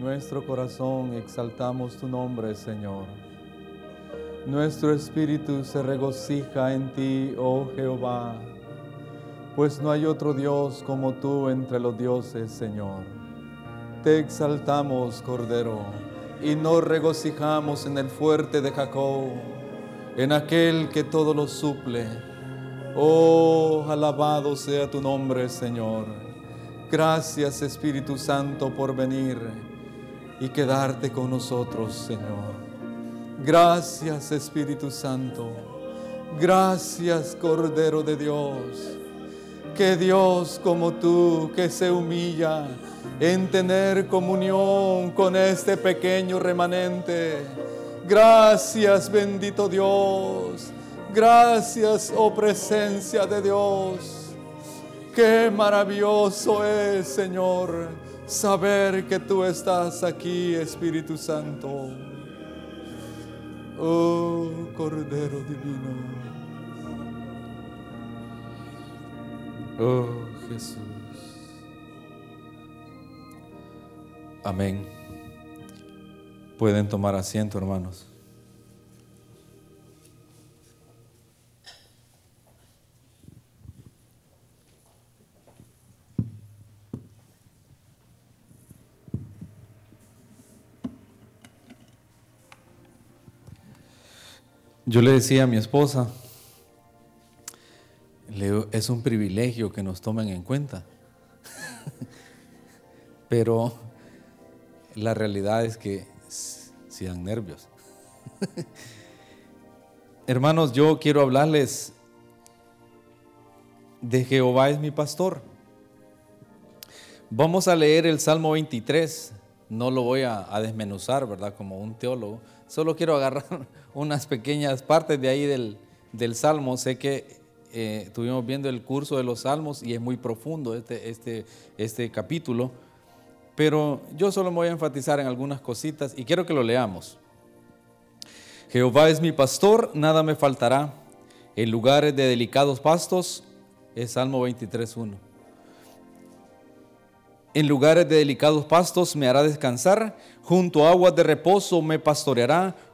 Nuestro corazón exaltamos tu nombre, Señor. Nuestro espíritu se regocija en ti, oh Jehová, pues no hay otro Dios como tú entre los dioses, Señor. Te exaltamos, Cordero, y nos regocijamos en el fuerte de Jacob, en aquel que todo lo suple. Oh, alabado sea tu nombre, Señor. Gracias, Espíritu Santo, por venir y quedarte con nosotros, Señor. Gracias, Espíritu Santo. Gracias, Cordero de Dios. Que Dios como tú, que se humilla en tener comunión con este pequeño remanente. Gracias, bendito Dios. Gracias, oh presencia de Dios. Qué maravilloso es, Señor, saber que tú estás aquí, Espíritu Santo. Oh, Cordero Divino. Oh, Jesús. Amén. Pueden tomar asiento, hermanos. Yo le decía a mi esposa, es un privilegio que nos tomen en cuenta, pero la realidad es que si dan nervios. Hermanos, yo quiero hablarles de Jehová es mi pastor. Vamos a leer el Salmo 23. No lo voy a desmenuzar, ¿verdad? Como un teólogo. Solo quiero agarrar unas pequeñas partes de ahí del, del Salmo. Sé que eh, estuvimos viendo el curso de los Salmos y es muy profundo este, este, este capítulo, pero yo solo me voy a enfatizar en algunas cositas y quiero que lo leamos. Jehová es mi pastor, nada me faltará. En lugares de delicados pastos, es Salmo 23.1. En lugares de delicados pastos me hará descansar, junto a aguas de reposo me pastoreará,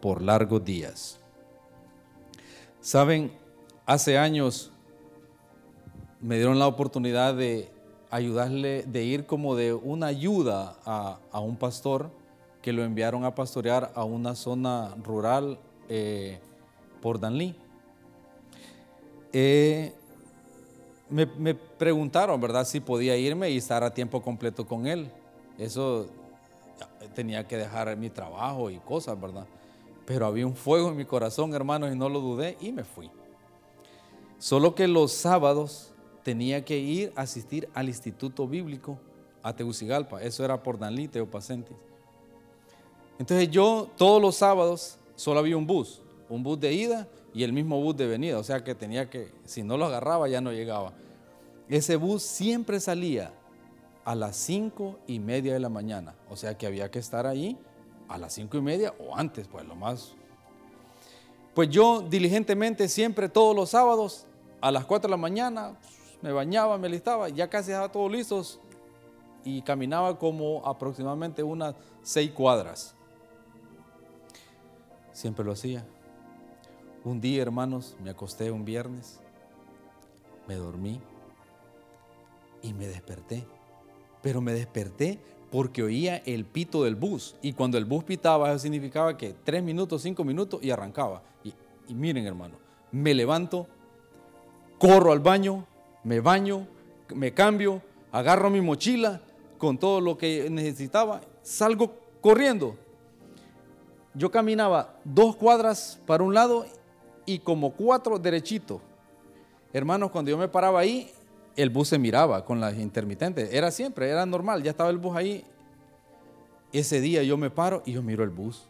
por largos días. Saben, hace años me dieron la oportunidad de ayudarle, de ir como de una ayuda a, un pastor que lo enviaron a pastorear a una zona rural eh, por Danlí. Eh, me, me, preguntaron, ¿verdad?, si podía irme y estar a tiempo completo con él. Eso tenía que dejar mi trabajo y cosas, ¿verdad? Pero había un fuego en mi corazón, hermanos, y no lo dudé y me fui. Solo que los sábados tenía que ir a asistir al Instituto Bíblico a Tegucigalpa. Eso era por Danlí, Teopacentis. Entonces yo todos los sábados solo había un bus, un bus de ida y el mismo bus de venida. O sea que tenía que, si no lo agarraba ya no llegaba. Ese bus siempre salía a las cinco y media de la mañana. O sea que había que estar ahí a las cinco y media o antes, pues lo más. Pues yo diligentemente siempre todos los sábados a las 4 de la mañana me bañaba, me listaba, ya casi estaba todo listos y caminaba como aproximadamente unas seis cuadras. Siempre lo hacía. Un día, hermanos, me acosté un viernes, me dormí y me desperté. Pero me desperté porque oía el pito del bus. Y cuando el bus pitaba, eso significaba que tres minutos, cinco minutos y arrancaba. Y, miren, hermano, me levanto, corro al baño, me baño, me cambio, agarro mi mochila con todo lo que necesitaba, salgo corriendo. Yo caminaba dos cuadras para un lado y como cuatro derechito. Hermanos, cuando yo me paraba ahí, el bus se miraba con las intermitentes. Era siempre, era normal, ya estaba el bus ahí. Ese día yo me paro y yo miro el bus.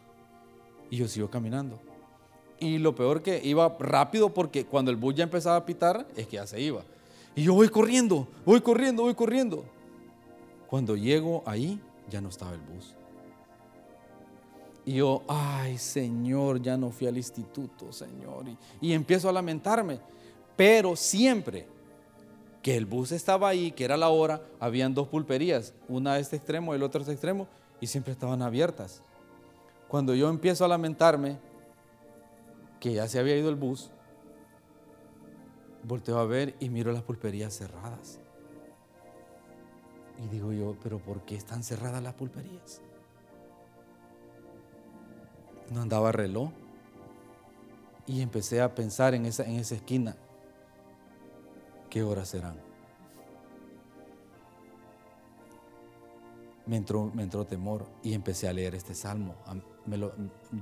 Y yo sigo caminando. Y lo peor que iba rápido porque cuando el bus ya empezaba a pitar, es que ya se iba. Y yo voy corriendo, voy corriendo, voy corriendo. Cuando llego ahí, ya no estaba el bus. Y yo, ay Señor, ya no fui al instituto, Señor. Y, y, empiezo a lamentarme. Pero siempre que el bus estaba ahí, que era la hora, habían dos pulperías, una a este extremo y el otro a este extremo, y siempre estaban abiertas. Cuando yo empiezo a lamentarme que ya se había ido el bus, volteo a ver y miro las pulperías cerradas. Y digo yo, pero ¿por qué están cerradas las pulperías? No andaba reloj. Y empecé a pensar en esa, en esa esquina, ¿qué horas serán? Me entró, me entró temor y empecé a leer este salmo.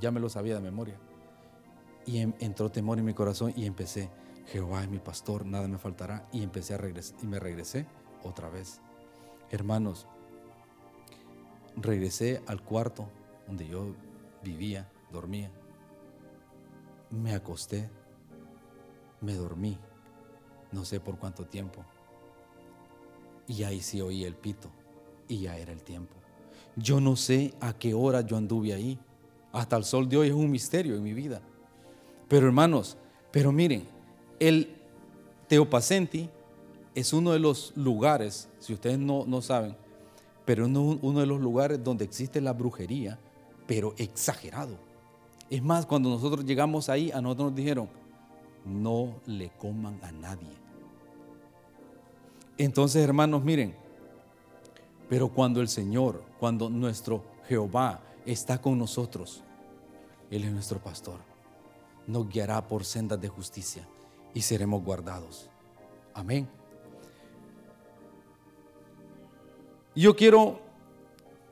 ya me lo sabía de memoria. Y entró temor en mi corazón y empecé, Jehová es mi pastor, nada me faltará. Y empecé a regresar y me regresé otra vez. Hermanos, regresé al cuarto donde yo vivía, dormía. Me acosté, me dormí, no sé por cuánto tiempo. Y ahí sí oí el pito y ya era el tiempo. Yo no sé a qué hora yo anduve ahí. Hasta el sol de hoy es un misterio en mi vida. Pero hermanos, pero miren, el Teopacenti es uno de los lugares, si ustedes no, no saben, pero uno, uno de los lugares donde existe la brujería, pero exagerado. Es más, cuando nosotros llegamos ahí, a nosotros nos dijeron, no le coman a nadie. Entonces, hermanos, miren, pero cuando el Señor, cuando nuestro Jehová está con nosotros, Él es nuestro pastor, nos guiará por sendas de justicia y seremos guardados. Amén. Yo quiero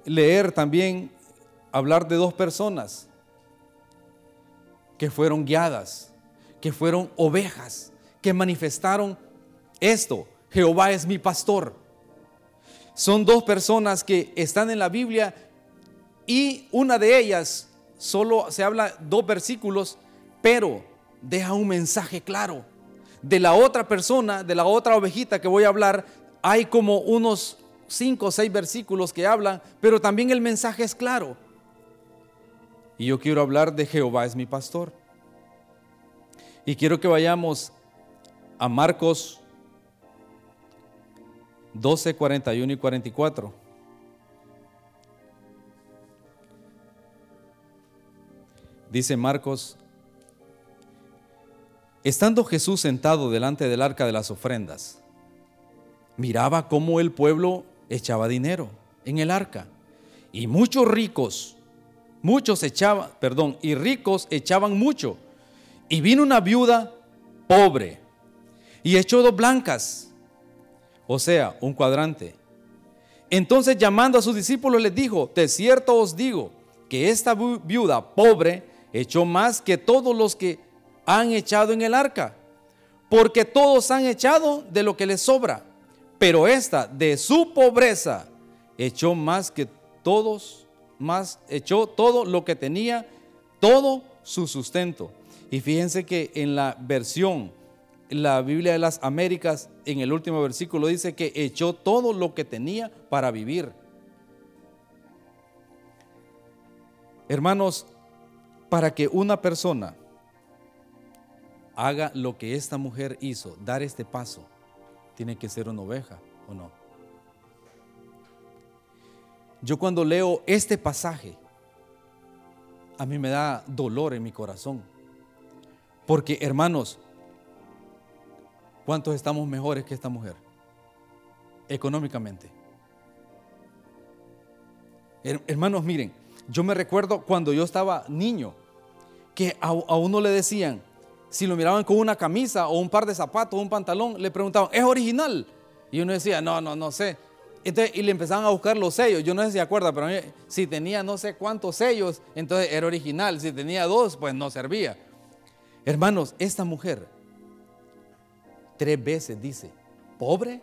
leer también, hablar de dos personas que fueron guiadas, que fueron ovejas, que manifestaron esto. Jehová es mi pastor. Son dos personas que están en la Biblia y una de ellas solo se habla dos versículos, pero deja un mensaje claro. De la otra persona, de la otra ovejita que voy a hablar, hay como unos cinco o seis versículos que hablan, pero también el mensaje es claro. Y yo quiero hablar de Jehová es mi pastor. Y quiero que vayamos a Marcos 12, 41 y 44. Dice Marcos Estando Jesús sentado delante del arca de las ofrendas, miraba cómo el pueblo echaba dinero en el arca. Y muchos ricos, muchos echaban, perdón, y ricos echaban mucho. Y vino una viuda pobre y echó dos blancas, o sea, un cuadrante. Entonces llamando a sus discípulos les dijo, de cierto os digo que esta viuda pobre echó más que todos los que han echado en el arca, porque todos han echado de lo que les sobra, pero esta de su pobreza echó más que todos, más echó todo lo que tenía, todo su sustento. Y fíjense que en la versión, la Biblia de las Américas, en el último versículo dice que echó todo lo que tenía para vivir. Hermanos, para que una persona haga lo que esta mujer hizo, dar este paso, tiene que ser una oveja o no. Yo cuando leo este pasaje, a mí me da dolor en mi corazón. Porque hermanos, ¿cuántos estamos mejores que esta mujer? Económicamente. Hermanos, miren, yo me recuerdo cuando yo estaba niño, que a, uno le decían, si lo miraban con una camisa o un par de zapatos o un pantalón, le preguntaban, ¿es original? Y uno decía, no, no, no sé. Entonces, y le empezaban a buscar los sellos. Yo no sé si se acuerda, pero si tenía no sé cuántos sellos, entonces era original. Si tenía dos, pues no servía. Hermanos, esta mujer tres veces dice pobre,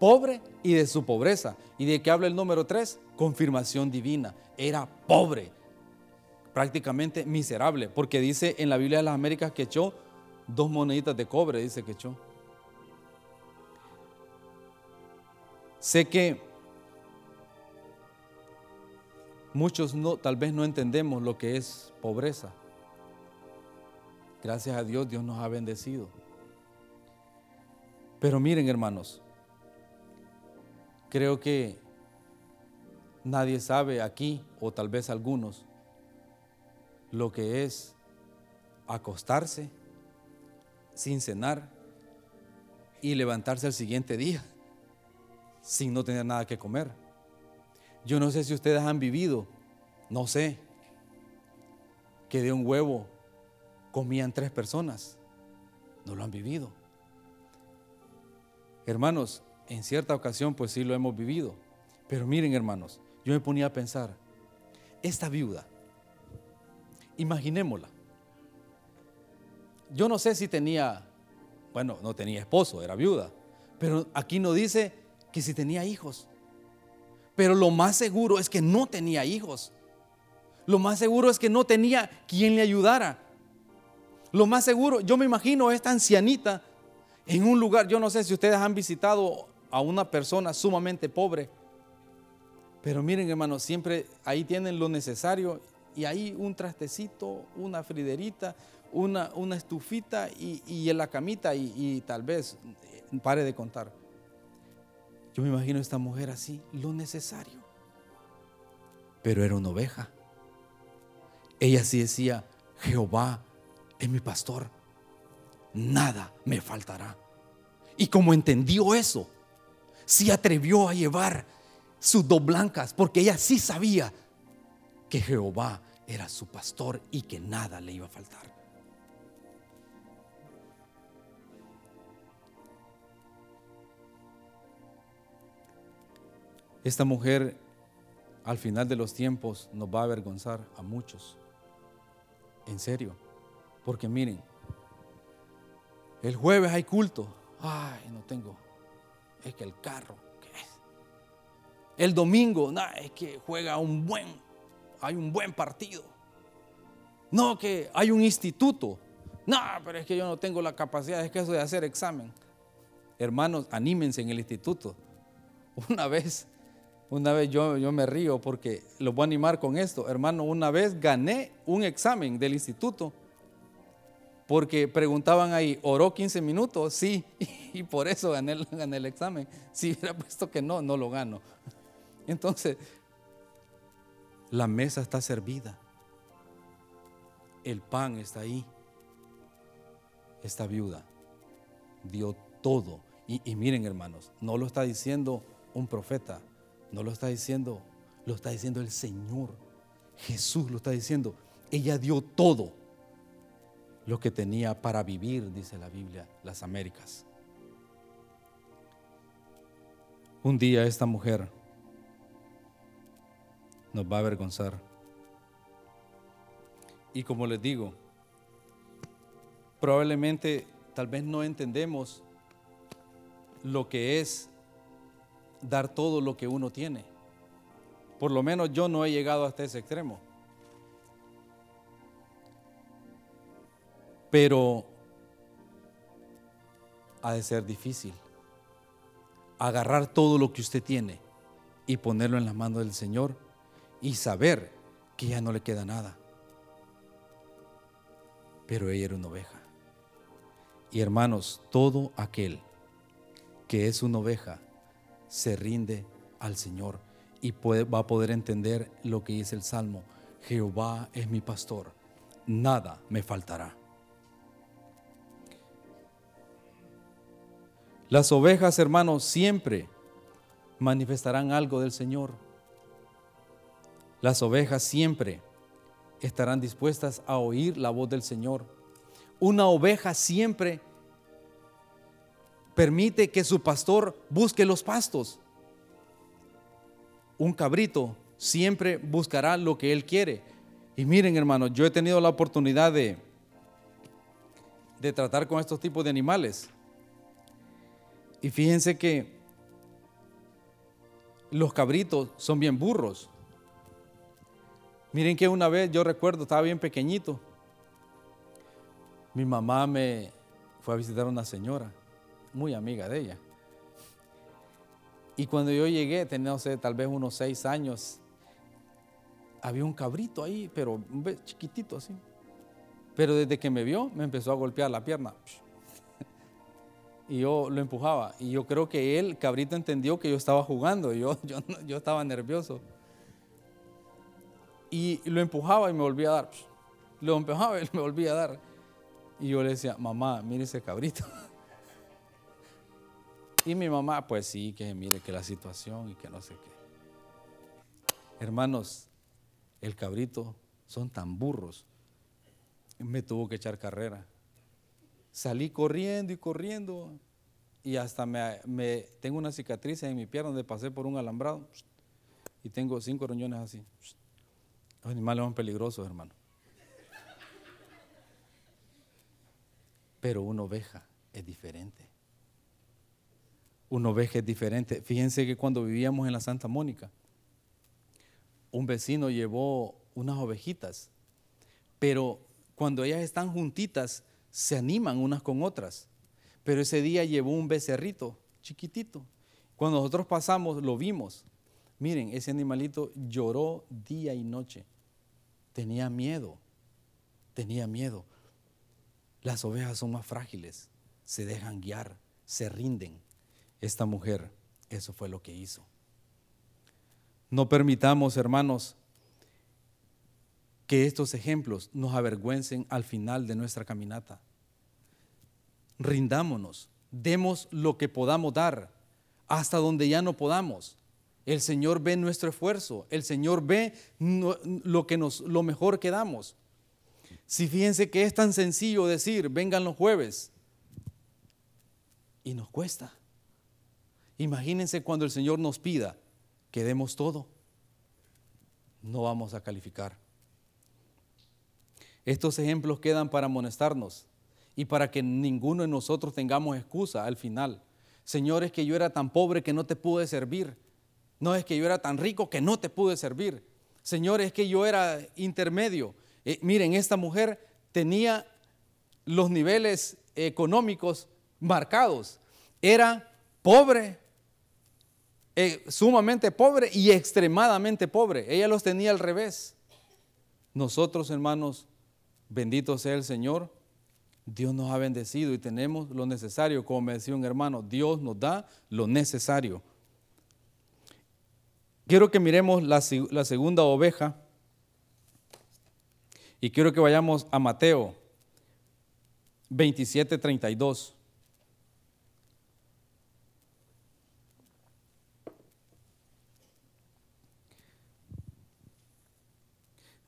pobre y de su pobreza. ¿Y de qué habla el número 3? Confirmación divina. Era pobre, prácticamente miserable, porque dice en la Biblia de las Américas que echó dos moneditas de cobre, dice que echó. Sé que muchos tal vez no entendemos lo que es pobreza. Gracias a Dios, Dios nos ha bendecido. Pero miren, hermanos, creo que nadie sabe aquí, o tal vez algunos, lo que es acostarse sin cenar y levantarse al siguiente día sin no tener nada que comer. Yo no sé si ustedes han vivido, no sé, que de un huevo comían tres personas. No lo han vivido. Hermanos, en cierta ocasión pues sí lo hemos vivido. Pero miren hermanos, yo me ponía a pensar, esta viuda, imaginémosla. Yo no sé si tenía, bueno, no tenía esposo, era viuda, pero aquí no dice que si tenía hijos. Pero lo más seguro es que no tenía hijos. Lo más seguro es que no tenía quien le ayudara. Lo más seguro, yo me imagino esta ancianita en un lugar, yo no sé si ustedes han visitado a una persona sumamente pobre, pero miren hermanos, siempre ahí tienen lo necesario y ahí un trastecito, una friderita, una, una estufita y, en la camita y, y tal vez eh, pare de contar. Yo me imagino esta mujer así, lo necesario. Pero era una oveja. Ella sí decía, Jehová es mi pastor, nada me faltará. Y como entendió eso, se atrevió a llevar sus dos blancas, porque ella sí sabía que Jehová era su pastor y que nada le iba a faltar. Esta mujer al final de los tiempos nos va a avergonzar a muchos. En serio. Porque miren, el jueves hay culto. Ay, no tengo. Es que el carro, ¿qué es? El domingo, no, es que juega un buen, hay un buen partido. No, que hay un instituto. No, pero es que yo no tengo la capacidad, es que eso de hacer examen. Hermanos, anímense en el instituto. Una vez una vez yo, yo me río porque lo voy a animar con esto. Hermano, una vez gané un examen del instituto porque preguntaban ahí, ¿oró 15 minutos? Sí, y por eso gané, el examen. Si hubiera puesto que no, no lo gano. Entonces, la mesa está servida. El pan está ahí. Esta viuda dio todo. Y, y miren, hermanos, no lo está diciendo un profeta, no lo está diciendo, lo está diciendo el Señor. Jesús lo está diciendo. Ella dio todo lo que tenía para vivir, dice la Biblia, las Américas. Un día esta mujer nos va a avergonzar. Y como les digo, probablemente tal vez no entendemos lo que es dar todo lo que uno tiene. Por lo menos yo no he llegado hasta ese extremo. Pero ha de ser difícil agarrar todo lo que usted tiene y ponerlo en las manos del Señor y saber que ya no le queda nada. Pero ella era una oveja. Y hermanos, todo aquel que es una oveja se rinde al Señor y va a poder entender lo que dice el Salmo. Jehová es mi pastor, nada me faltará. Las ovejas, hermanos, siempre manifestarán algo del Señor. Las ovejas siempre estarán dispuestas a oír la voz del Señor. Una oveja siempre permite que su pastor busque los pastos. Un cabrito siempre buscará lo que él quiere. Y miren, hermanos, yo he tenido la oportunidad de, de tratar con estos tipos de animales. Y fíjense que los cabritos son bien burros. Miren que una vez yo recuerdo, estaba bien pequeñito. Mi mamá me fue a visitar a una señora, muy amiga de ella. Y cuando yo llegué, tenía, no sé, tal vez unos seis años, había un cabrito ahí, pero chiquitito así. Pero desde que me vio, me empezó a golpear la pierna. Y yo lo empujaba. Y yo creo que él, cabrito, entendió que yo estaba jugando. Yo, yo, yo estaba nervioso. Y lo empujaba y me volvía a dar. Lo empujaba y me volvía a dar. Y yo le decía, mamá, mire ese cabrito. Y mi mamá, pues sí, que mire que la situación y que no sé qué. Hermanos, el cabrito son tan burros. Me tuvo que echar carrera. Salí corriendo y corriendo y hasta me, tengo una cicatriz en mi pierna donde pasé por un alambrado y tengo cinco riñones así. Los animales son peligrosos, hermano. Pero una oveja es diferente. Una oveja es diferente. Fíjense que cuando vivíamos en la Santa Mónica, un vecino llevó unas ovejitas, pero cuando ellas están juntitas, se animan unas con otras. Pero ese día llevó un becerrito chiquitito. Cuando nosotros pasamos, lo vimos. Miren, ese animalito lloró día y noche. Tenía miedo, tenía miedo. Las ovejas son más frágiles, se dejan guiar, se rinden. Esta mujer, eso fue lo que hizo. No permitamos, hermanos, que estos ejemplos nos avergüencen al final de nuestra caminata. Rindámonos, demos lo que podamos dar, hasta donde ya no podamos. El Señor ve nuestro esfuerzo, el Señor ve lo, que nos, lo mejor que damos. Si fíjense que es tan sencillo decir, vengan los jueves, y nos cuesta. Imagínense cuando el Señor nos pida que demos todo, no vamos a calificar. Estos ejemplos quedan para amonestarnos y para que ninguno de nosotros tengamos excusa al final. Señor, es que yo era tan pobre que no te pude servir. No es que yo era tan rico que no te pude servir. Señor, es que yo era intermedio. Eh, miren, esta mujer tenía los niveles económicos marcados. Era pobre, eh, sumamente pobre y extremadamente pobre. Ella los tenía al revés. Nosotros, hermanos, bendito sea el Señor, Dios nos ha bendecido y tenemos lo necesario. Como me decía un hermano, Dios nos da lo necesario. Quiero que miremos la, segunda oveja y quiero que vayamos a Mateo 27, 32.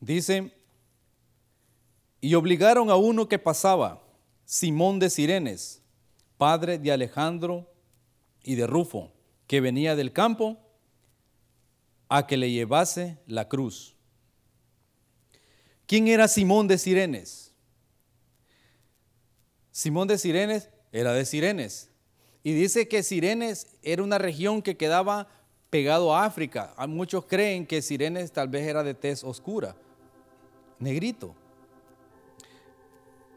Dice, y obligaron a uno que pasaba, Simón de Sirenes, padre de Alejandro y de Rufo, que venía del campo, a que le llevase la cruz. ¿Quién era Simón de Sirenes? Simón de Sirenes era de Sirenes. Y dice que Sirenes era una región que quedaba pegado a África. Muchos creen que Sirenes tal vez era de tez oscura negrito.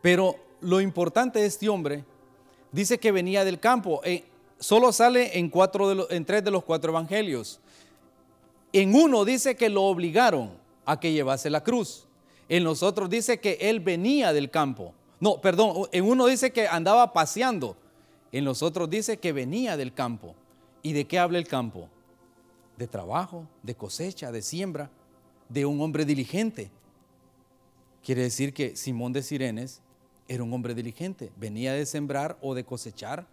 Pero lo importante de este hombre dice que venía del campo. Eh, solo sale en, cuatro de en tres de los cuatro evangelios. En uno dice que lo obligaron a que llevase la cruz. En los otros dice que él venía del campo. No, perdón, en uno dice que andaba paseando. En los otros dice que venía del campo. ¿Y de qué habla el campo? De trabajo, de cosecha, de siembra, de un hombre diligente. Quiere decir que Simón de Sirenes era un hombre diligente, venía de sembrar o de cosechar,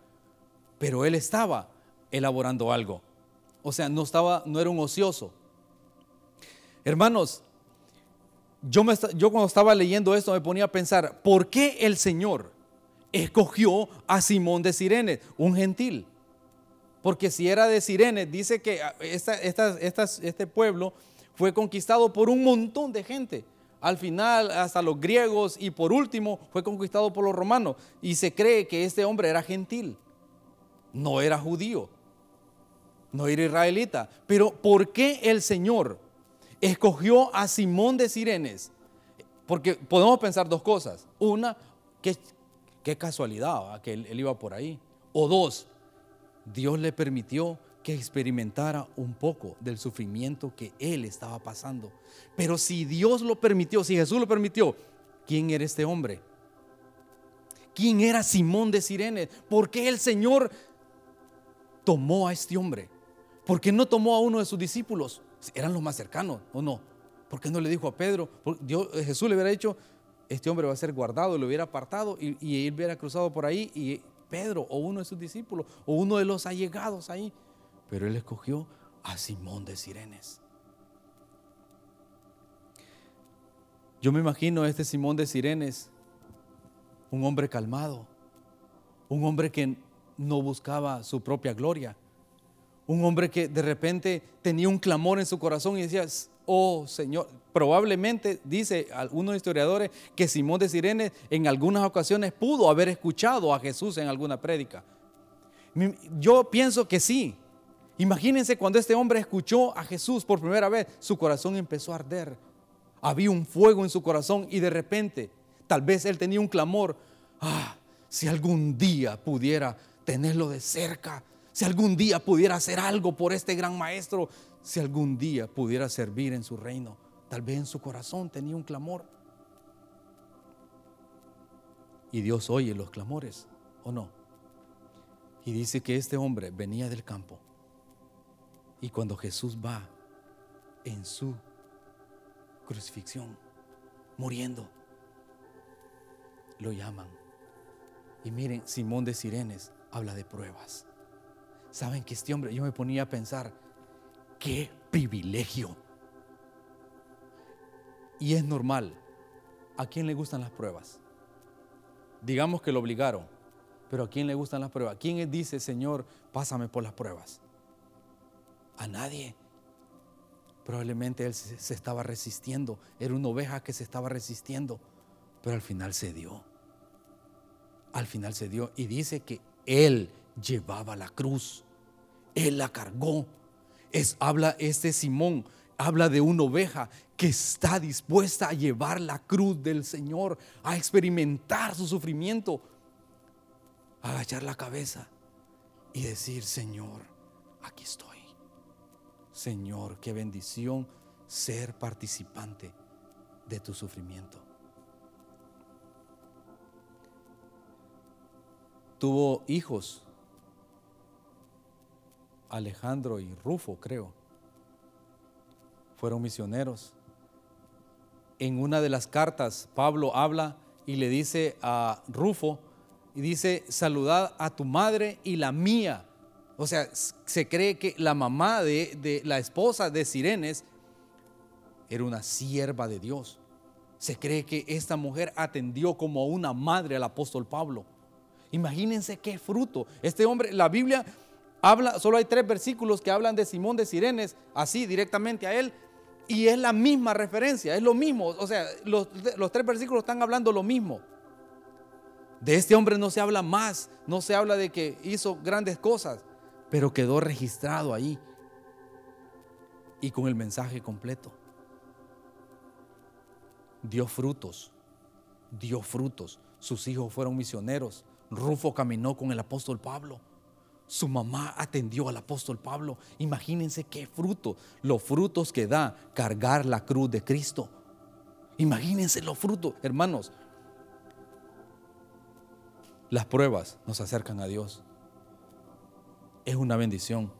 pero él estaba elaborando algo. O sea, no estaba no era un ocioso. Hermanos, yo, cuando estaba leyendo esto me ponía a pensar, ¿por qué el Señor escogió a Simón de Sirenes, un gentil? Porque si era de Sirenes, dice que este pueblo fue conquistado por un montón de gente al final hasta los griegos y por último fue conquistado por los romanos. Y se cree que este hombre era gentil. no era judío, no era israelita. Pero ¿por qué el Señor escogió a Simón de Sirenes? Porque podemos pensar dos cosas. Una, qué, qué casualidad que él iba por ahí. O dos, Dios le permitió que experimentara un poco del sufrimiento que él estaba pasando. Pero si Dios lo permitió, si Jesús lo permitió, ¿quién era este hombre? ¿Quién era Simón de Sirene? ¿Por qué el Señor tomó a este hombre? ¿Por qué no tomó a uno de sus discípulos? Eran los más cercanos, ¿o no? ¿Por qué no le dijo a Pedro? Dios, Jesús le hubiera dicho, este hombre va a ser guardado, lo hubiera apartado y, y él hubiera cruzado por ahí y Pedro o uno de sus discípulos o uno de los allegados ahí pero él escogió a Simón de Sirenes. Yo me imagino a este Simón de Sirenes, un hombre calmado, un hombre que no buscaba su propia gloria, un hombre que de repente tenía un clamor en su corazón y decía, oh Señor, probablemente dice algunos historiadores que Simón de Sirenes en algunas ocasiones pudo haber escuchado a Jesús en alguna prédica. Yo pienso que sí, Imagínense cuando este hombre escuchó a Jesús por primera vez, su corazón empezó a arder. Había un fuego en su corazón y de repente, tal vez él tenía un clamor, ah, si algún día pudiera tenerlo de cerca, si algún día pudiera hacer algo por este gran maestro, si algún día pudiera servir en su reino. Tal vez en su corazón tenía un clamor. Y Dios oye los clamores, ¿o no? Y dice que este hombre venía del campo y cuando Jesús va en su crucifixión, muriendo, lo llaman. Y miren, Simón de Sirenes habla de pruebas. ¿Saben que este hombre, yo me ponía a pensar, qué privilegio? Y es normal. ¿A quién le gustan las pruebas? Digamos que lo obligaron, pero ¿a quién le gustan las pruebas? ¿Quién dice, Señor, pásame por las pruebas? A nadie. Probablemente él se estaba resistiendo. Era una oveja que se estaba resistiendo. Pero al final se dio. Al final se dio. Y dice que él llevaba la cruz. Él la cargó. Es, habla este Simón. Habla de una oveja que está dispuesta a llevar la cruz del Señor, a experimentar su sufrimiento, a agachar la cabeza y decir, Señor, aquí estoy. Señor, qué bendición ser participante de tu sufrimiento. Tuvo hijos, Alejandro y Rufo, creo. Fueron misioneros. En una de las cartas, Pablo habla y le dice a Rufo, y dice, saludad a tu madre y la mía o sea, se cree que la mamá de, la esposa de Sirenes era una sierva de Dios. Se cree que esta mujer atendió como una madre al apóstol Pablo. Imagínense qué fruto. Este hombre, la Biblia habla, solo hay tres versículos que hablan de Simón de Sirenes, así directamente a él, y es la misma referencia, es lo mismo. O sea, los, los tres versículos están hablando lo mismo. De este hombre no se habla más, no se habla de que hizo grandes cosas pero quedó registrado ahí y con el mensaje completo. Dio frutos, dio frutos. Sus hijos fueron misioneros. Rufo caminó con el apóstol Pablo. Su mamá atendió al apóstol Pablo. Imagínense qué fruto, los frutos que da cargar la cruz de Cristo. Imagínense los frutos, hermanos. Las pruebas nos acercan a Dios es una bendición.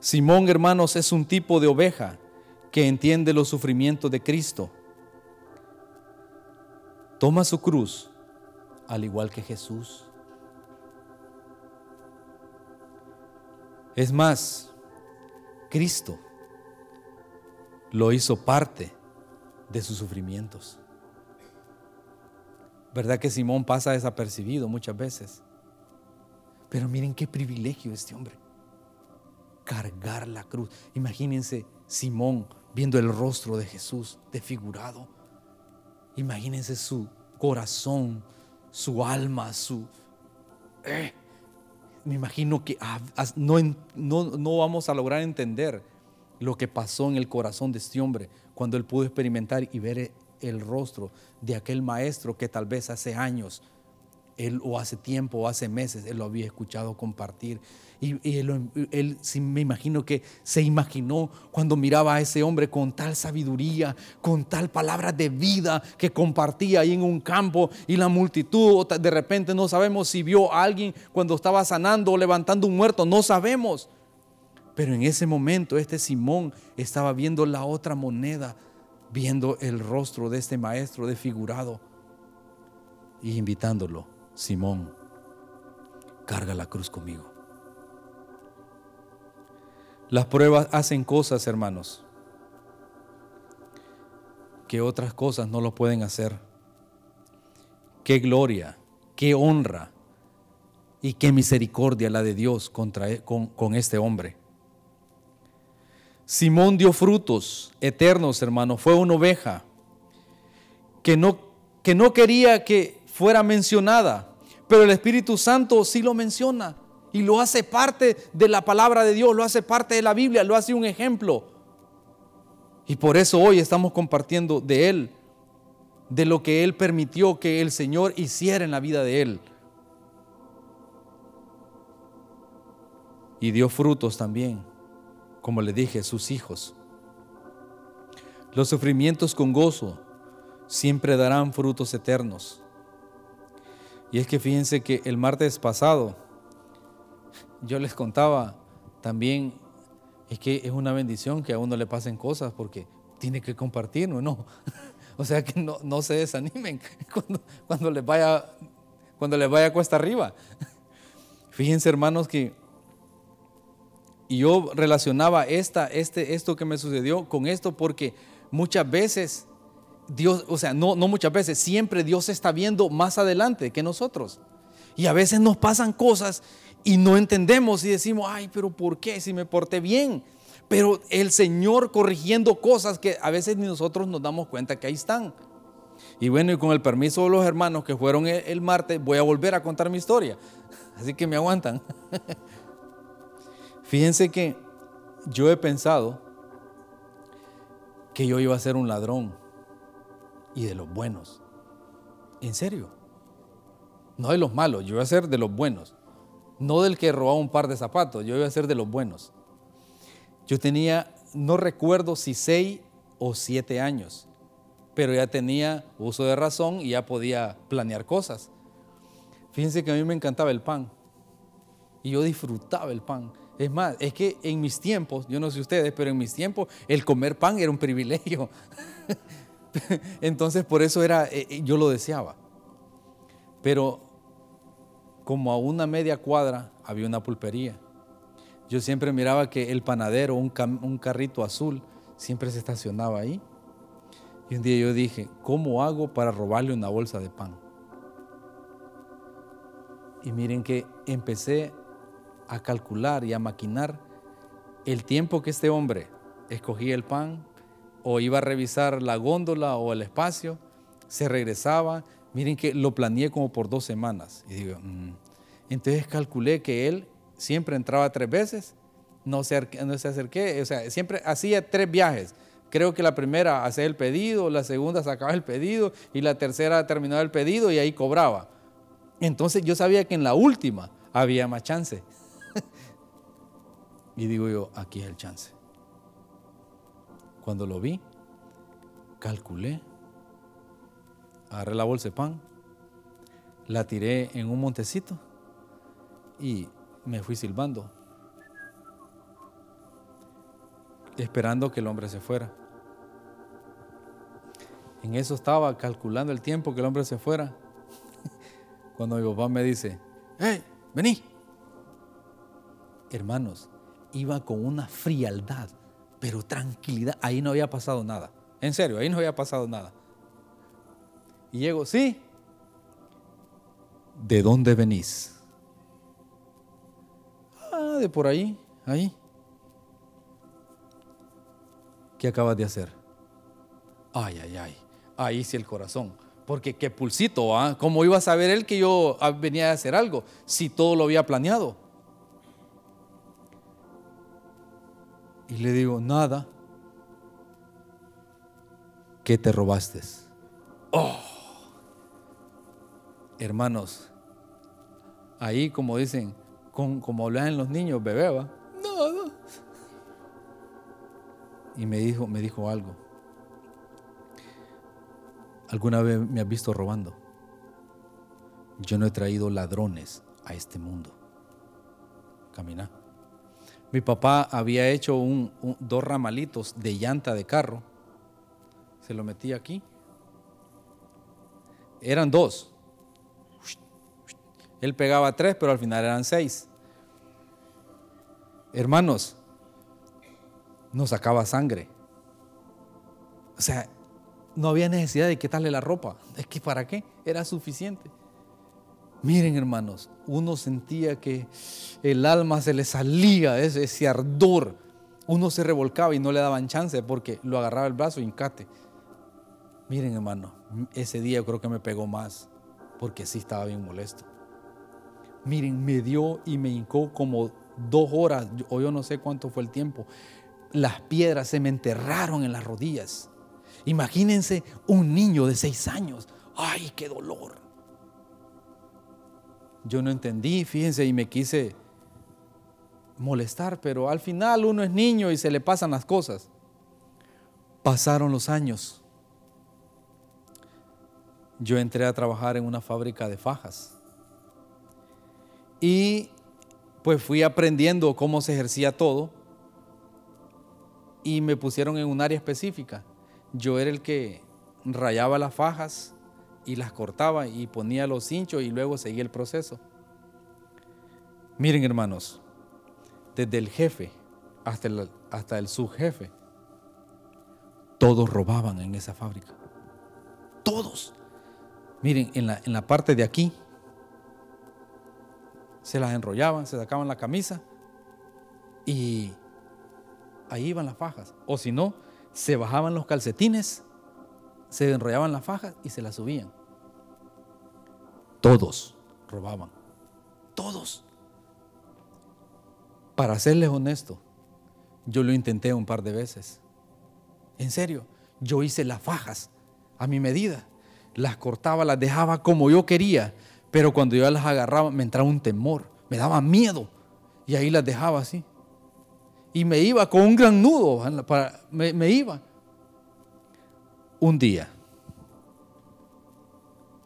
Simón, hermanos, es un tipo de oveja que entiende los sufrimientos de Cristo. Toma su cruz al igual que Jesús. Es más, Cristo lo hizo parte de sus sufrimientos. ¿Verdad que Simón pasa desapercibido muchas veces? Pero miren qué privilegio este hombre. cargar la cruz. Imagínense Simón viendo el rostro de Jesús desfigurado. Imagínense su corazón, su alma, su... Eh, me imagino que no, no, no vamos a lograr entender lo que pasó en el corazón de este hombre cuando él pudo experimentar y ver el rostro de aquel maestro que tal vez hace años, él o hace tiempo o hace meses, él lo había escuchado compartir. Y, él, él, me imagino que se imaginó cuando miraba a ese hombre con tal sabiduría, con tal palabra de vida que compartía ahí en un campo y la multitud, de repente no sabemos si vio a alguien cuando estaba sanando o levantando un muerto, no sabemos. Pero en ese momento este Simón estaba viendo la otra moneda, viendo el rostro de este maestro desfigurado y invitándolo, Simón, carga la cruz conmigo. Las pruebas hacen cosas, hermanos, que otras cosas no lo pueden hacer. Qué gloria, qué honra y qué misericordia la de Dios contra, e, con, con este hombre. Simón dio frutos eternos, hermano. Fue una oveja que no, que no quería que fuera mencionada, pero el Espíritu Santo sí lo menciona y lo hace parte de la palabra de Dios, lo hace parte de la Biblia, lo hace un ejemplo. Y por eso hoy estamos compartiendo de Él, de lo que Él permitió que el Señor hiciera en la vida de Él. Y dio frutos también como le dije, sus hijos. Los sufrimientos con gozo siempre darán frutos eternos. Y es que fíjense que el martes pasado yo les contaba también, es que es una bendición que a uno le pasen cosas porque tiene que compartir, ¿no? O sea que no, no se desanimen cuando, cuando les vaya cuando les vaya cuesta arriba. Fíjense hermanos que y yo relacionaba esta, este, esto que me sucedió con esto porque muchas veces Dios, o sea, no, no muchas veces, siempre Dios está viendo más adelante que nosotros. Y a veces nos pasan cosas y no entendemos y decimos, ay, pero ¿por qué? Si me porté bien. Pero el Señor corrigiendo cosas que a veces ni nosotros nos damos cuenta que ahí están. Y bueno, y con el permiso de los hermanos que fueron el, martes, voy a volver a contar mi historia. Así que me aguantan. Fíjense que yo he pensado que yo iba a ser un ladrón y de los buenos. En serio. No de los malos, yo iba a ser de los buenos. No del que robaba un par de zapatos, yo iba a ser de los buenos. Yo tenía, no recuerdo si seis o siete años, pero ya tenía uso de razón y ya podía planear cosas. Fíjense que a mí me encantaba el pan y yo disfrutaba el pan. Es más, es que en mis tiempos, yo no sé ustedes, pero en mis tiempos el comer pan era un privilegio. Entonces por eso era, eh, eh, yo lo deseaba. Pero como a una media cuadra había una pulpería. Yo siempre miraba que el panadero, un, un carrito azul, siempre se estacionaba ahí. Y un día yo dije, ¿cómo hago para robarle una bolsa de pan? Y miren que empecé a calcular y a maquinar el tiempo que este hombre escogía el pan o iba a revisar la góndola o el espacio, se regresaba. Miren que lo planeé como por dos semanas. Y digo, mm". entonces calculé que él siempre entraba tres veces, no se, no se acerqué, o sea, siempre hacía tres viajes. Creo que la primera hacía el pedido, la segunda sacaba el pedido y la tercera terminaba el pedido y ahí cobraba. Entonces yo sabía que en la última había más chance. Y digo yo, aquí es el chance. Cuando lo vi, calculé, agarré la bolsa de pan, la tiré en un montecito y me fui silbando, esperando que el hombre se fuera. En eso estaba calculando el tiempo que el hombre se fuera. Cuando mi papá me dice, hey, vení hermanos, iba con una frialdad, pero tranquilidad. Ahí no había pasado nada. En serio, ahí no había pasado nada. Y llego, sí. ¿De dónde venís? Ah, de por ahí, ahí. ¿Qué acabas de hacer? Ay, ay, ay. Ahí sí el corazón. Porque qué pulsito, ¿ah? ¿Cómo iba a saber él que yo ah, venía a hacer algo si todo lo había planeado? Y le digo, nada. ¿Qué te robaste? Oh. Hermanos, ahí como dicen, como hablan los niños, bebé, va. Nada. Y me dijo, me dijo algo. ¿Alguna vez me has visto robando? Yo no he traído ladrones a este mundo. Camina. Mi papá había hecho dos ramalitos de llanta de carro. Se lo metí aquí. Eran dos. Él pegaba tres, pero al final eran seis. Hermanos, nos sacaba sangre. O sea, no había necesidad de quitarle la ropa. Es que para qué? Era suficiente. Miren hermanos, uno sentía que el alma se le salía, ese, ardor. Uno se revolcaba y no le daban chance porque lo agarraba el brazo y encate. Miren hermano, ese día yo creo que me pegó más porque sí estaba bien molesto. Miren, me dio y me hincó como dos horas o yo no sé cuánto fue el tiempo. Las piedras se me enterraron en las rodillas. Imagínense un niño de seis años. ¡Ay, qué dolor! Yo no entendí, fíjense, y me quise molestar, pero al final uno es niño y se le pasan las cosas. Pasaron los años. Yo entré a trabajar en una fábrica de fajas. Y pues fui aprendiendo cómo se ejercía todo y me pusieron en un área específica yo era el que rayaba las fajas y las cortaba y ponía los hinchos y luego seguía el proceso. Miren hermanos, desde el jefe hasta el, hasta el subjefe, todos robaban en esa fábrica. Todos. Miren, en la, en la parte de aquí, se las enrollaban, se sacaban la camisa y ahí iban las fajas. O si no, se bajaban los calcetines, se enrollaban las fajas y se las subían. Todos robaban. Todos. Para serles honesto, yo lo intenté un par de veces. En serio, yo hice las fajas a mi medida. Las cortaba, las dejaba como yo quería, pero cuando yo las agarraba me entraba un temor, me daba miedo y ahí las dejaba así y me iba con un gran nudo, me, me iba. Un día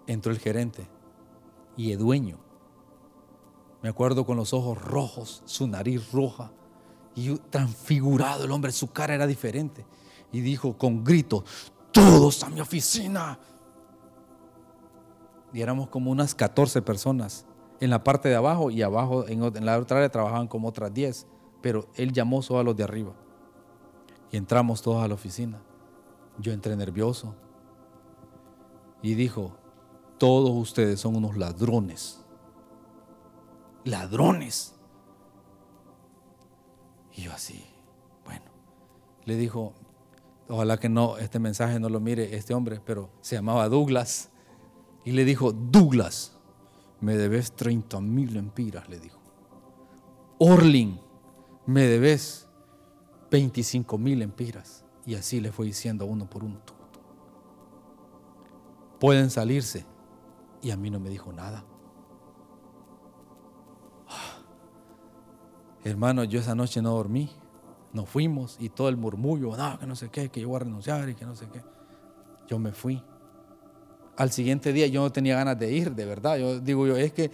entró el gerente y el dueño. Me acuerdo con los ojos rojos, su nariz roja y transfigurado el hombre, su cara era diferente. Y dijo con grito, todos a mi oficina. Y éramos como unas 14 personas en la parte de abajo y abajo en, la otra área trabajaban como otras 10 pero él llamó solo a los de arriba. Y entramos todos a la oficina. Yo entré nervioso. Y dijo, todos ustedes son unos ladrones. Ladrones. Y yo así, bueno, le dijo, ojalá que no, este mensaje no lo mire este hombre, pero se llamaba Douglas. Y le dijo, Douglas, me debes 30 mil empiras, le dijo. Orling, me debes 25 mil empiras. Y así le fue diciendo uno por uno. Pueden salirse. Y a mí no me dijo nada. Hermano, yo esa noche no dormí. Nos fuimos y todo el murmullo, no, que no sé qué, que yo voy a renunciar y que no sé qué. Yo me fui. Al siguiente día yo no tenía ganas de ir, de verdad. Yo digo yo, es que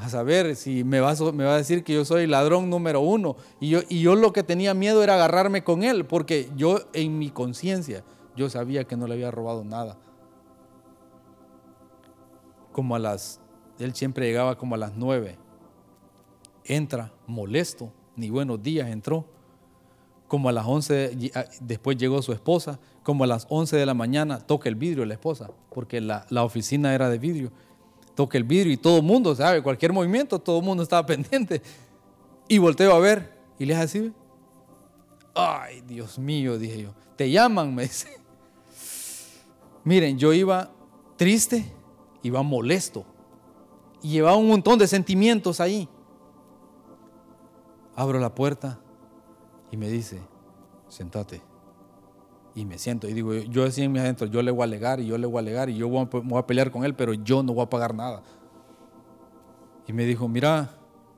a saber si me va, a, decir que yo soy ladrón número uno. Y yo, y yo lo que tenía miedo era agarrarme con él, porque yo en mi conciencia, yo sabía que no le había robado nada. Como a las, él siempre llegaba como a las nueve. Entra molesto, ni buenos días entró. Como a las once, después llegó su esposa. Como a las once de la mañana toca el vidrio la esposa, porque la, la oficina era de vidrio toque el vidrio y todo el mundo, ¿sabe? Cualquier movimiento, todo el mundo estaba pendiente. Y volteo a ver y le así. Ay, Dios mío, dije yo. Te llaman, me dice. Miren, yo iba triste, iba molesto y llevaba un montón de sentimientos ahí. Abro la puerta y me dice, sentate. Y me siento y digo, yo decía en mi adentro, yo le voy a alegar y yo le voy a alegar y yo voy a, pelear con él, pero yo no voy a pagar nada. Y me dijo, mira,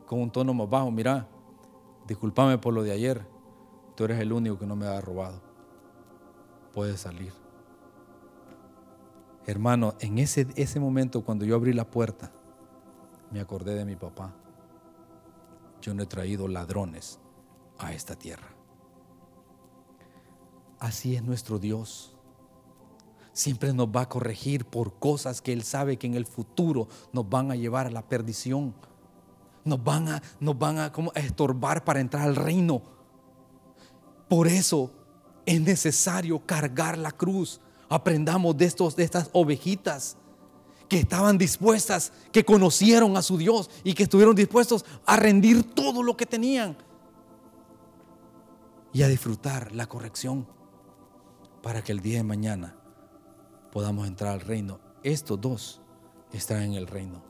con un tono más bajo, mira, discúlpame por lo de ayer, tú eres el único que no me ha robado. Puedes salir. Hermano, en ese, ese momento cuando yo abrí la puerta, me acordé de mi papá. Yo no he traído ladrones a esta tierra. Así es nuestro Dios. Siempre nos va a corregir por cosas que Él sabe que en el futuro nos van a llevar a la perdición. Nos van a, nos van a, a estorbar para entrar al reino. Por eso es necesario cargar la cruz. Aprendamos de, estos, de estas ovejitas que estaban dispuestas, que conocieron a su Dios y que estuvieron dispuestos a rendir todo lo que tenían y a disfrutar la corrección para que el día de mañana podamos entrar al reino. Estos dos están en el reino,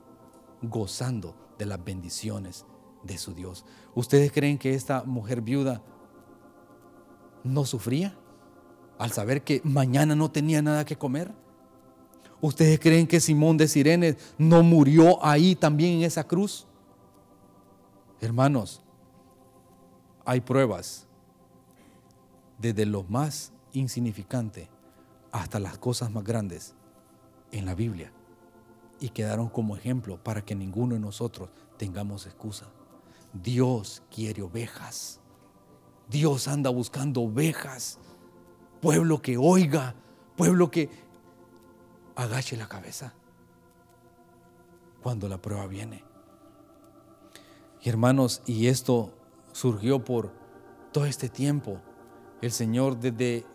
gozando de las bendiciones de su Dios. ¿Ustedes creen que esta mujer viuda no sufría al saber que mañana no tenía nada que comer? ¿Ustedes creen que Simón de Sirene no murió ahí también en esa cruz? Hermanos, hay pruebas desde lo más insignificante hasta las cosas más grandes en la Biblia y quedaron como ejemplo para que ninguno de nosotros tengamos excusa. Dios quiere ovejas. Dios anda buscando ovejas. Pueblo que oiga, pueblo que, agache la cabeza cuando la prueba viene. Hermanos, y esto surgió por todo este tiempo. El Señor desde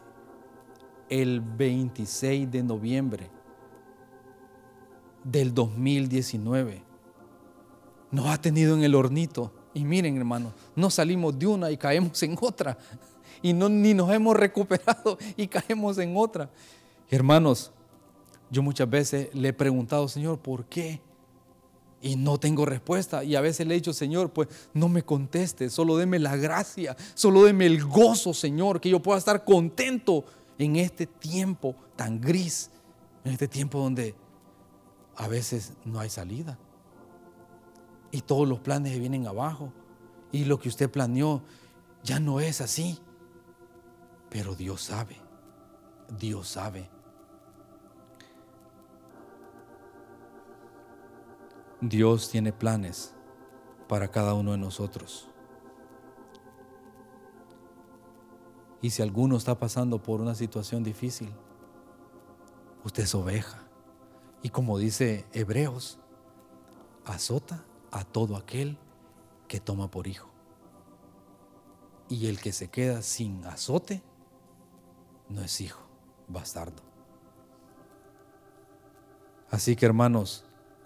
el 26 de noviembre del 2019 nos ha tenido en el hornito. Y miren, hermanos, no salimos de una y caemos en otra. Y no, ni nos hemos recuperado y caemos en otra. Hermanos, yo muchas veces le he preguntado, Señor, ¿por qué? Y no tengo respuesta. Y a veces le he dicho, Señor, pues no me conteste, solo deme la gracia, solo deme el gozo, Señor, que yo pueda estar contento en este tiempo tan gris, en este tiempo donde a veces no hay salida. Y todos los planes vienen abajo. Y lo que usted planeó ya no es así. Pero Dios sabe, Dios sabe Dios tiene planes para cada uno de nosotros. Y si alguno está pasando por una situación difícil, usted es oveja. Y como dice Hebreos, azota a todo aquel que toma por hijo. Y el que se queda sin azote no es hijo, bastardo. Así que hermanos,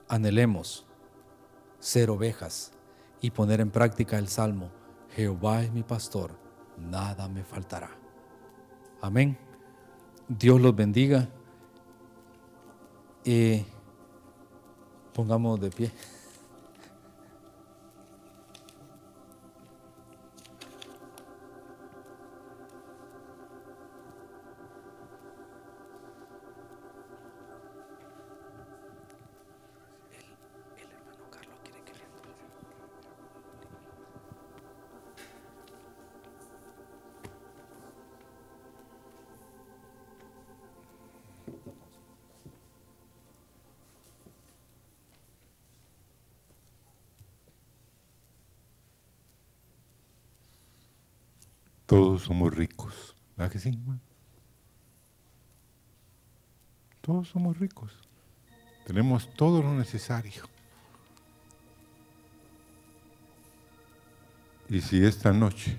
anhelemos ser ovejas y poner en práctica el salmo, Jehová es mi pastor, nada me faltará. Amén. Dios los bendiga. y pongamos de pie. Todos somos ricos. ¿Verdad que? Todos somos ricos. Tenemos todo lo necesario. Y si esta noche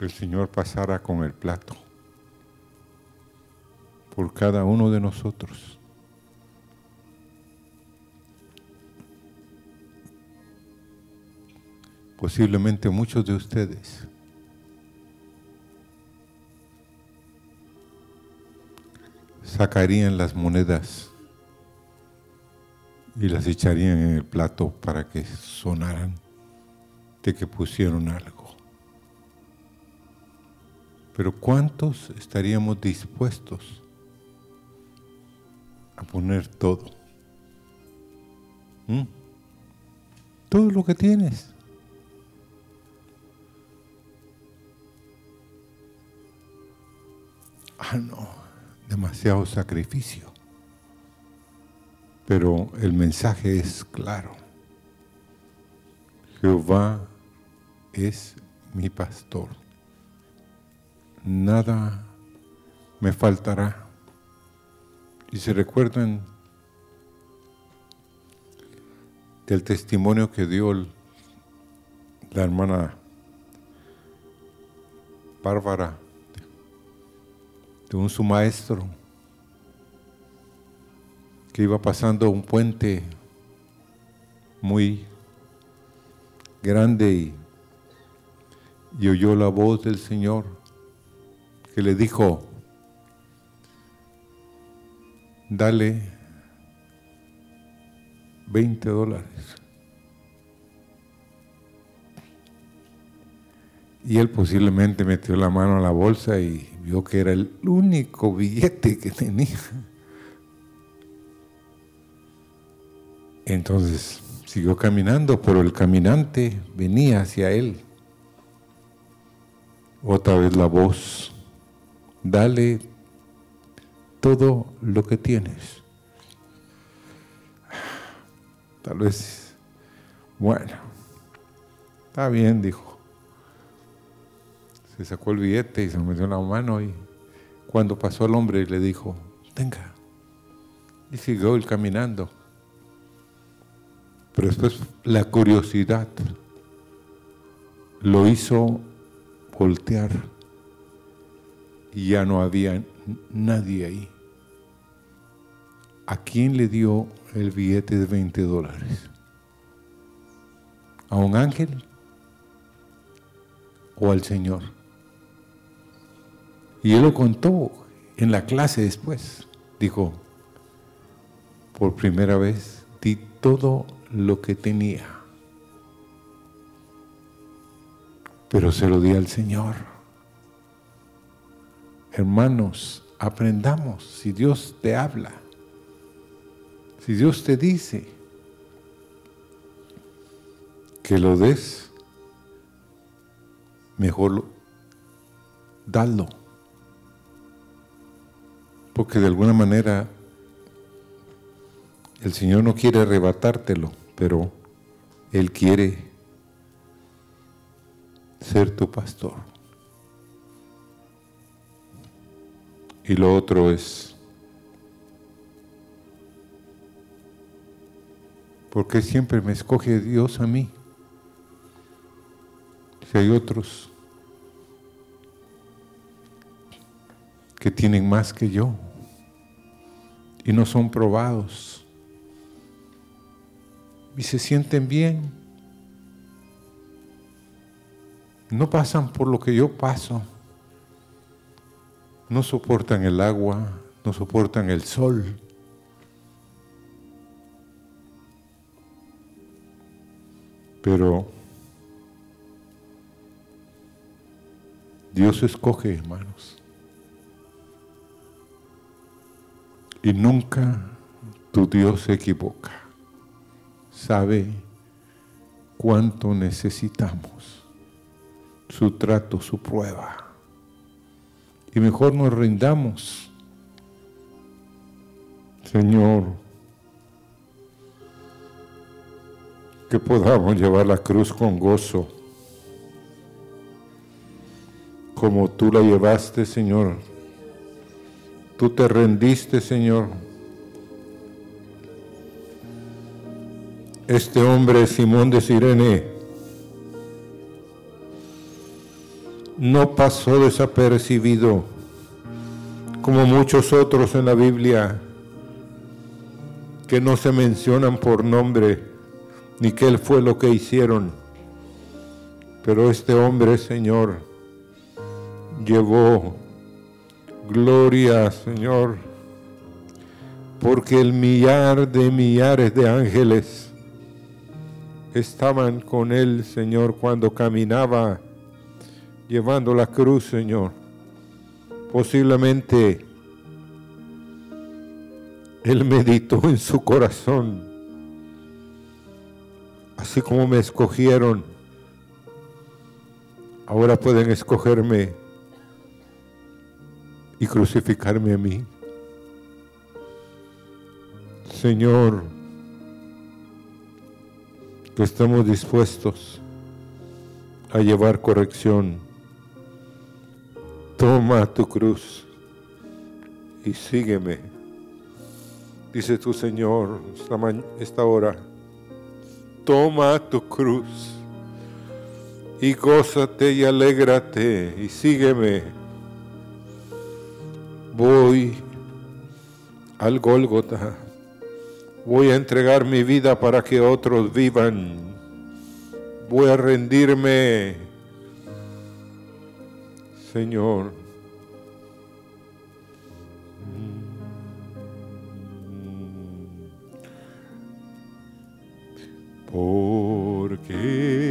el Señor pasara con el plato por cada uno de nosotros, posiblemente muchos de ustedes sacarían las monedas y las echarían en el plato para que sonaran de que pusieron algo. Pero ¿cuántos estaríamos dispuestos a poner todo? ¿Mm? Todo lo que tienes. Ah, no, demasiado sacrificio. Pero el mensaje es claro. Jehová es mi pastor. Nada me faltará. Y se recuerdan del testimonio que dio la hermana Bárbara de un su maestro que iba pasando un puente muy grande y, y oyó la voz del Señor que le dijo, dale 20 dólares. Y él posiblemente metió la mano a la bolsa y vio que era el único billete que tenía. Entonces siguió caminando, pero el caminante venía hacia él. Otra vez la voz, dale todo lo que tienes. Tal vez, bueno, está bien, dijo. Se sacó el billete y se lo metió en la mano y cuando pasó el hombre le dijo, venga. Y siguió él caminando. Pero después la curiosidad lo hizo voltear y ya no había nadie ahí. ¿A quién le dio el billete de 20 dólares? ¿A un ángel o al Señor? Y él lo contó en la clase después. Dijo, por primera vez di todo lo que tenía, pero se lo di al Señor. Hermanos, aprendamos si Dios te habla si Dios te dice que lo des, mejor dalo. Porque de alguna manera el Señor no quiere arrebatártelo, pero Él quiere ser tu pastor. Y lo otro es ¿Por qué siempre me escoge Dios a mí? Si hay otros que tienen más que yo y no son probados. Y se sienten bien, no pasan por lo que yo paso, no soportan el agua, no soportan el sol. Pero Dios escoge, hermanos. Y nunca tu Dios se equivoca. Sabe cuánto necesitamos su trato, su prueba. Y mejor nos rindamos. Señor, que podamos llevar la cruz con gozo, como tú la llevaste, Señor. Tú te rendiste, Señor. Este hombre, Simón de Sirene, no pasó desapercibido como muchos otros en la Biblia que no se mencionan por nombre ni qué fue lo que hicieron. Pero este hombre, Señor, llevó gloria, Señor, porque el millar de millares de ángeles estaban con él, Señor, cuando caminaba llevando la cruz, Señor. Posiblemente él meditó en su corazón, así como me escogieron, ahora pueden escogerme y crucificarme a mí. Señor, que estamos dispuestos a llevar corrección. Toma tu cruz y sígueme. Dice tu Señor esta, hora. Toma tu cruz y gózate y alégrate y sígueme. Voy al Gólgota. Voy a entregar mi vida para que otros vivan. Voy a rendirme, Señor. Porque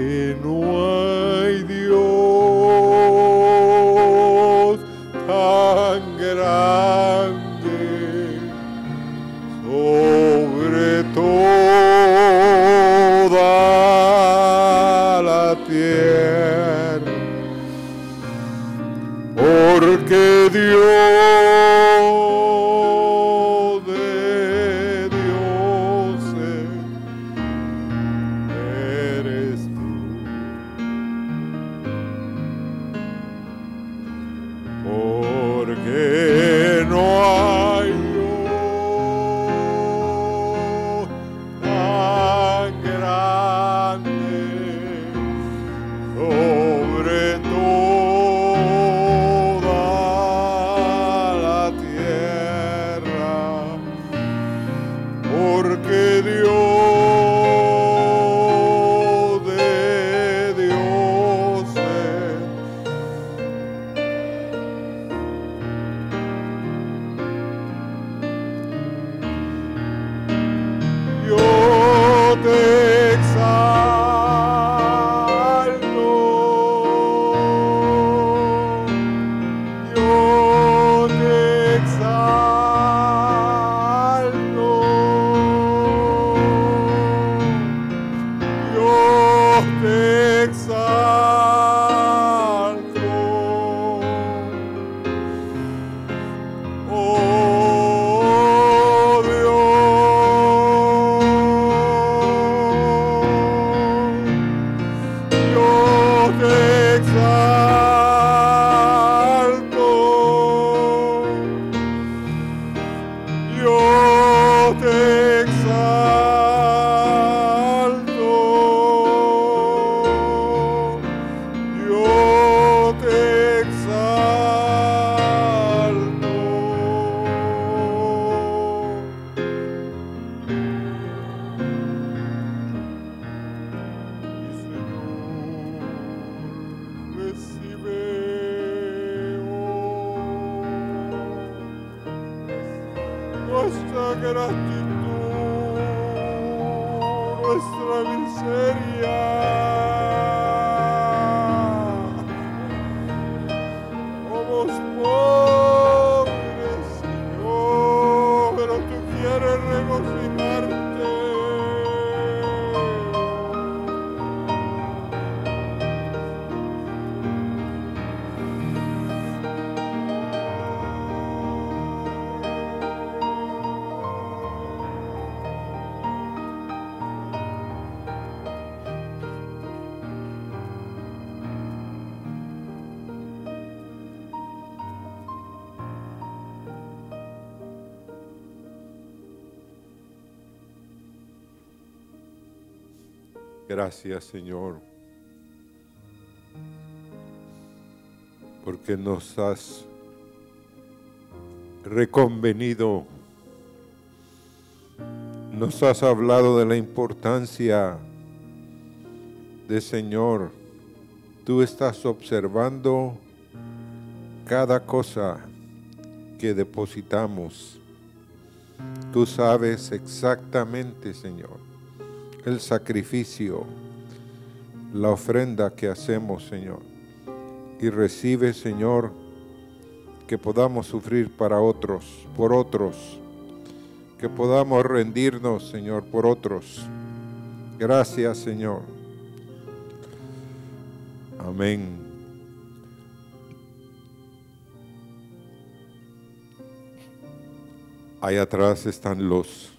Gracias, Señor, porque nos has reconvenido, nos has hablado de la importancia de Señor Tú estás observando cada cosa que depositamos. Tú sabes exactamente, Señor, el sacrificio, la ofrenda que hacemos, Señor. Y recibe, Señor, que podamos sufrir para otros, por otros, que podamos rendirnos, Señor, por otros. Gracias, Señor. Amén. Ahí atrás están los